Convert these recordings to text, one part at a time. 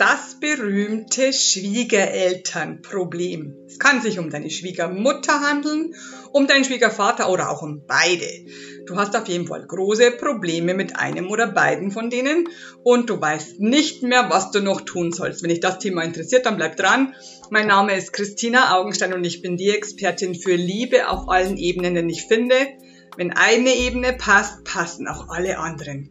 Das berühmte Schwiegerelternproblem. Es kann sich um deine Schwiegermutter handeln, um deinen Schwiegervater oder auch um beide. Du hast auf jeden Fall große Probleme mit einem oder beiden von denen und du weißt nicht mehr, was du noch tun sollst. Wenn dich das Thema interessiert, dann bleib dran. Mein Name ist Christina Augenstein und ich bin die Expertin für Liebe auf allen Ebenen, denn ich finde, wenn eine Ebene passt, passen auch alle anderen.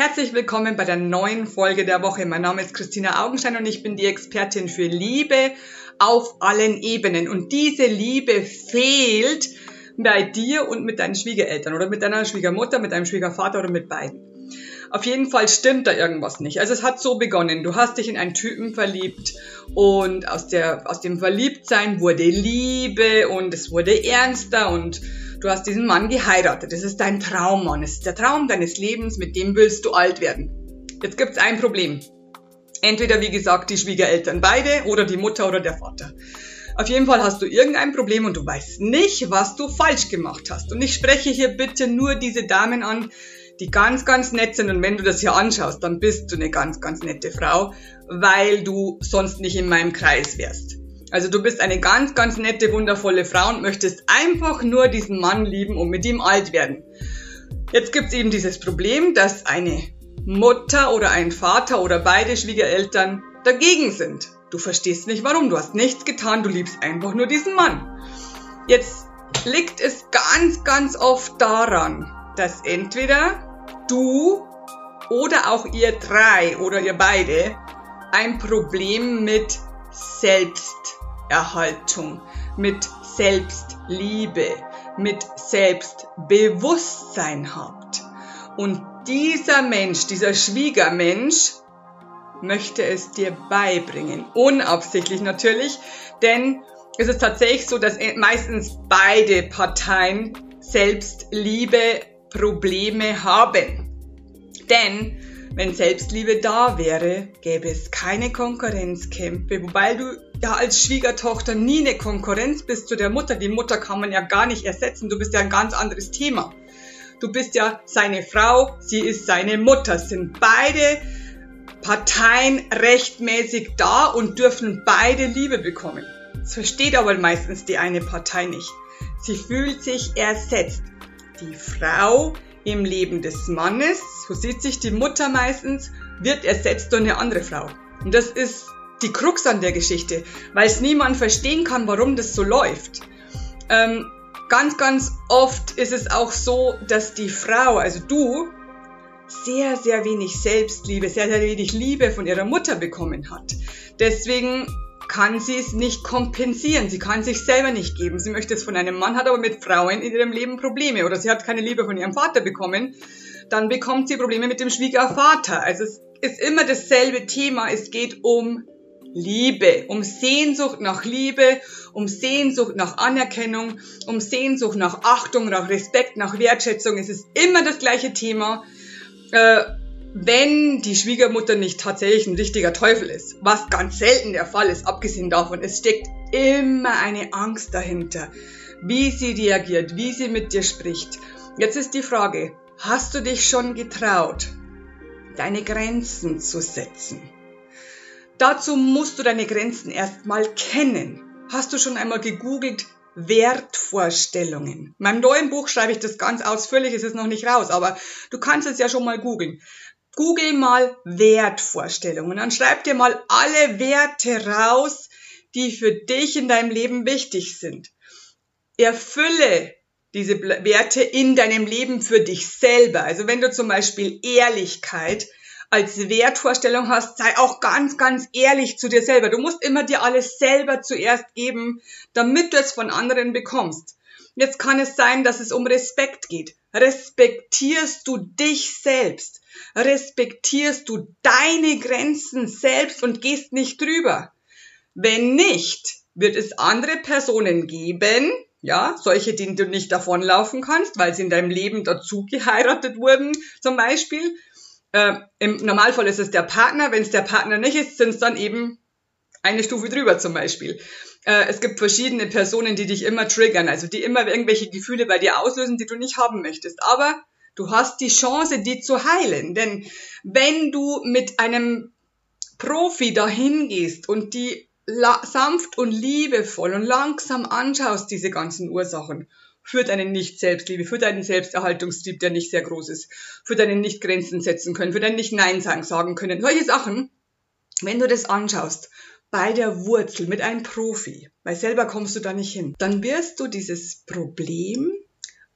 Herzlich willkommen bei der neuen Folge der Woche. Mein Name ist Christina Augenstein und ich bin die Expertin für Liebe auf allen Ebenen. Und diese Liebe fehlt bei dir und mit deinen Schwiegereltern oder mit deiner Schwiegermutter, mit deinem Schwiegervater oder mit beiden. Auf jeden Fall stimmt da irgendwas nicht. Also es hat so begonnen. Du hast dich in einen Typen verliebt und aus, der, aus dem Verliebtsein wurde Liebe und es wurde ernster und Du hast diesen Mann geheiratet. Das ist dein Traummann. Es ist der Traum deines Lebens. Mit dem willst du alt werden. Jetzt gibt's ein Problem. Entweder, wie gesagt, die Schwiegereltern beide oder die Mutter oder der Vater. Auf jeden Fall hast du irgendein Problem und du weißt nicht, was du falsch gemacht hast. Und ich spreche hier bitte nur diese Damen an, die ganz, ganz nett sind. Und wenn du das hier anschaust, dann bist du eine ganz, ganz nette Frau, weil du sonst nicht in meinem Kreis wärst. Also du bist eine ganz, ganz nette, wundervolle Frau und möchtest einfach nur diesen Mann lieben und mit ihm alt werden. Jetzt gibt's eben dieses Problem, dass eine Mutter oder ein Vater oder beide Schwiegereltern dagegen sind. Du verstehst nicht warum, du hast nichts getan, du liebst einfach nur diesen Mann. Jetzt liegt es ganz, ganz oft daran, dass entweder du oder auch ihr drei oder ihr beide ein Problem mit Selbsterhaltung, mit Selbstliebe, mit Selbstbewusstsein habt. Und dieser Mensch, dieser Schwiegermensch, möchte es dir beibringen. Unabsichtlich natürlich, denn es ist tatsächlich so, dass meistens beide Parteien Selbstliebe Probleme haben. Denn wenn Selbstliebe da wäre, gäbe es keine Konkurrenzkämpfe, wobei du ja als Schwiegertochter nie eine Konkurrenz bist zu der Mutter. Die Mutter kann man ja gar nicht ersetzen. Du bist ja ein ganz anderes Thema. Du bist ja seine Frau, sie ist seine Mutter. Sind beide Parteien rechtmäßig da und dürfen beide Liebe bekommen. Das versteht aber meistens die eine Partei nicht. Sie fühlt sich ersetzt. Die Frau im Leben des Mannes, so sieht sich die Mutter meistens, wird ersetzt durch eine andere Frau. Und das ist die Krux an der Geschichte, weil es niemand verstehen kann, warum das so läuft. Ähm, ganz, ganz oft ist es auch so, dass die Frau, also du, sehr, sehr wenig Selbstliebe, sehr, sehr wenig Liebe von ihrer Mutter bekommen hat. Deswegen kann sie es nicht kompensieren. Sie kann sich selber nicht geben. Sie möchte es von einem Mann, hat aber mit Frauen in ihrem Leben Probleme oder sie hat keine Liebe von ihrem Vater bekommen. Dann bekommt sie Probleme mit dem Schwiegervater. Also es ist immer dasselbe Thema. Es geht um Liebe, um Sehnsucht nach Liebe, um Sehnsucht nach Anerkennung, um Sehnsucht nach Achtung, nach Respekt, nach Wertschätzung. Es ist immer das gleiche Thema, äh, wenn die Schwiegermutter nicht tatsächlich ein richtiger Teufel ist, was ganz selten der Fall ist, abgesehen davon, es steckt immer eine Angst dahinter, wie sie reagiert, wie sie mit dir spricht. Jetzt ist die Frage, hast du dich schon getraut, deine Grenzen zu setzen? Dazu musst du deine Grenzen erstmal kennen. Hast du schon einmal gegoogelt Wertvorstellungen? In meinem neuen Buch schreibe ich das ganz ausführlich, es ist noch nicht raus, aber du kannst es ja schon mal googeln. Google mal Wertvorstellungen, dann schreib dir mal alle Werte raus, die für dich in deinem Leben wichtig sind. Erfülle diese Werte in deinem Leben für dich selber. Also wenn du zum Beispiel Ehrlichkeit als Wertvorstellung hast, sei auch ganz, ganz ehrlich zu dir selber. Du musst immer dir alles selber zuerst geben, damit du es von anderen bekommst. Jetzt kann es sein, dass es um Respekt geht. Respektierst du dich selbst? Respektierst du deine Grenzen selbst und gehst nicht drüber? Wenn nicht, wird es andere Personen geben, ja, solche, denen du nicht davonlaufen kannst, weil sie in deinem Leben dazu geheiratet wurden, zum Beispiel. Äh, Im Normalfall ist es der Partner. Wenn es der Partner nicht ist, sind es dann eben eine Stufe drüber zum Beispiel. Äh, es gibt verschiedene Personen, die dich immer triggern, also die immer irgendwelche Gefühle bei dir auslösen, die du nicht haben möchtest. Aber du hast die Chance, die zu heilen. Denn wenn du mit einem Profi dahin gehst und die sanft und liebevoll und langsam anschaust, diese ganzen Ursachen, für deine Nicht-Selbstliebe, für deinen Selbsterhaltungstrieb, der nicht sehr groß ist, für deine Nicht-Grenzen setzen können, für dein Nicht-Nein sagen können, solche Sachen, wenn du das anschaust, bei der Wurzel mit einem Profi, weil selber kommst du da nicht hin, dann wirst du dieses Problem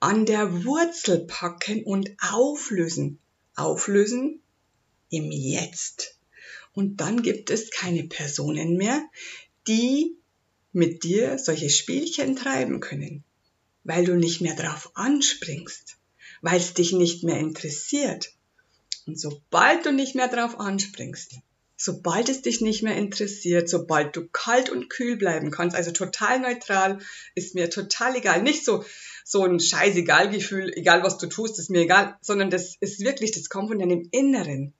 an der Wurzel packen und auflösen. Auflösen im Jetzt. Und dann gibt es keine Personen mehr, die mit dir solche Spielchen treiben können, weil du nicht mehr drauf anspringst, weil es dich nicht mehr interessiert. Und sobald du nicht mehr drauf anspringst, sobald es dich nicht mehr interessiert, sobald du kalt und kühl bleiben kannst, also total neutral, ist mir total egal. Nicht so, so ein scheißegal Gefühl, egal was du tust, ist mir egal, sondern das ist wirklich, das kommt von deinem Inneren.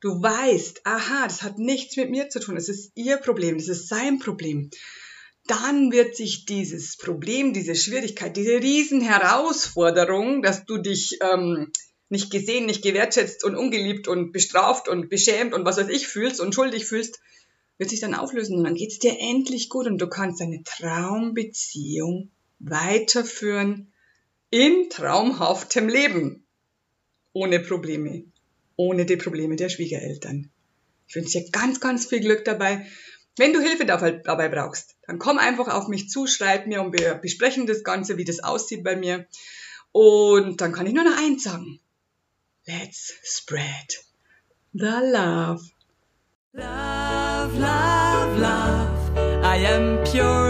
Du weißt, aha, das hat nichts mit mir zu tun, es ist ihr Problem, das ist sein Problem. Dann wird sich dieses Problem, diese Schwierigkeit, diese Riesenherausforderung, dass du dich ähm, nicht gesehen, nicht gewertschätzt und ungeliebt und bestraft und beschämt und was weiß ich fühlst und schuldig fühlst, wird sich dann auflösen und dann geht's dir endlich gut und du kannst deine Traumbeziehung weiterführen in traumhaftem Leben. Ohne Probleme ohne die Probleme der Schwiegereltern. Ich wünsche dir ganz, ganz viel Glück dabei. Wenn du Hilfe dabei brauchst, dann komm einfach auf mich zu, schreib mir und wir besprechen das Ganze, wie das aussieht bei mir. Und dann kann ich nur noch eins sagen. Let's spread the love. Love, love, love. I am pure.